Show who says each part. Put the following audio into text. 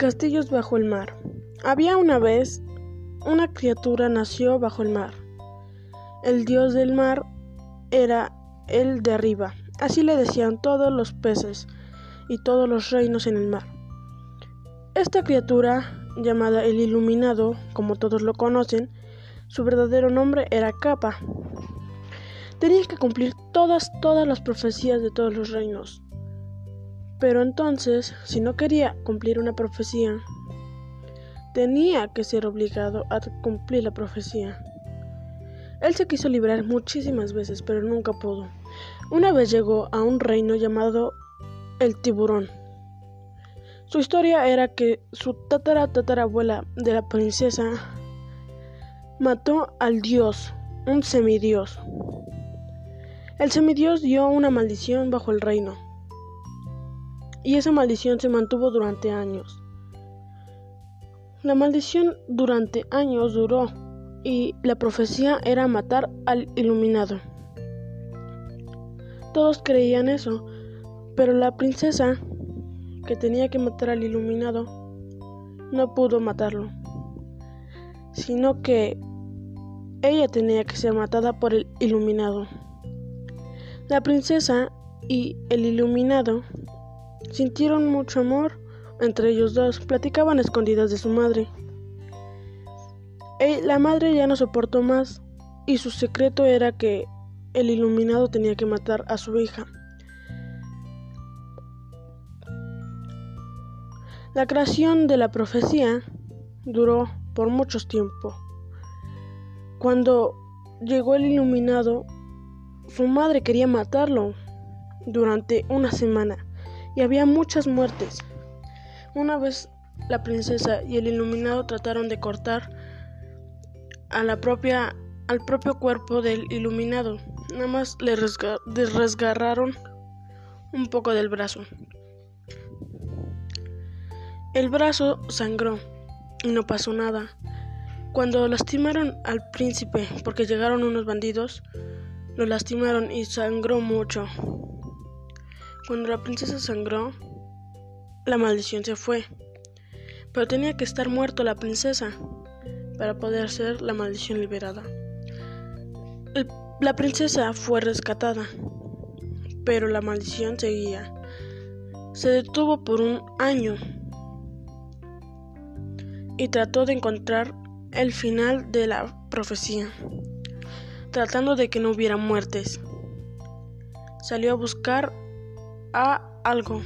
Speaker 1: Castillos bajo el mar. Había una vez una criatura nació bajo el mar. El dios del mar era el de arriba. Así le decían todos los peces y todos los reinos en el mar. Esta criatura, llamada el Iluminado, como todos lo conocen, su verdadero nombre era Capa. Tenía que cumplir todas, todas las profecías de todos los reinos. Pero entonces, si no quería cumplir una profecía, tenía que ser obligado a cumplir la profecía. Él se quiso librar muchísimas veces, pero nunca pudo. Una vez llegó a un reino llamado el tiburón. Su historia era que su tatara tatarabuela de la princesa mató al dios, un semidios. El semidios dio una maldición bajo el reino, y esa maldición se mantuvo durante años. La maldición durante años duró y la profecía era matar al iluminado. Todos creían eso, pero la princesa, que tenía que matar al iluminado, no pudo matarlo, sino que ella tenía que ser matada por el iluminado. La princesa y el iluminado sintieron mucho amor entre ellos dos, platicaban escondidas de su madre. La madre ya no soportó más y su secreto era que el iluminado tenía que matar a su hija. La creación de la profecía duró por mucho tiempo. Cuando llegó el iluminado, su madre quería matarlo durante una semana había muchas muertes. Una vez la princesa y el iluminado trataron de cortar a la propia, al propio cuerpo del iluminado. Nada más le resgarraron un poco del brazo. El brazo sangró y no pasó nada. Cuando lastimaron al príncipe porque llegaron unos bandidos, lo lastimaron y sangró mucho. Cuando la princesa sangró, la maldición se fue. Pero tenía que estar muerto la princesa para poder ser la maldición liberada. la princesa fue rescatada, pero la maldición seguía. Se detuvo por un año y trató de encontrar el final de la profecía, tratando de que no hubiera muertes. Salió a buscar a algo.